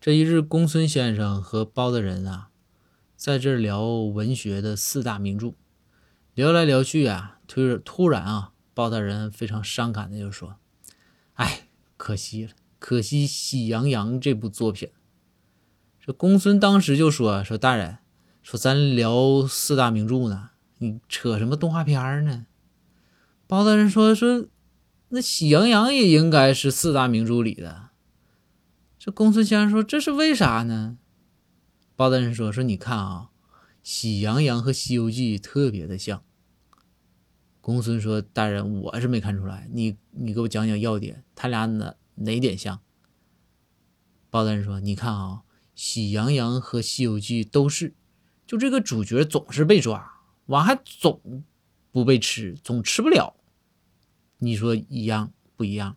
这一日，公孙先生和包大人啊，在这聊文学的四大名著，聊来聊去啊，突突然啊，包大人非常伤感的就说：“哎，可惜了，可惜《喜羊羊》这部作品。”这公孙当时就说：“说大人，说咱聊四大名著呢，你扯什么动画片呢？”包大人说：“说那《喜羊羊》也应该是四大名著里的。”这公孙先生说：“这是为啥呢？”包大人说：“说你看啊，《喜羊羊》和《西游记》特别的像。”公孙说：“大人，我是没看出来，你你给我讲讲要点，他俩哪哪点像？”包大人说：“你看啊，《喜羊羊》和《西游记》都是，就这个主角总是被抓，完还总不被吃，总吃不了。你说一样不一样？”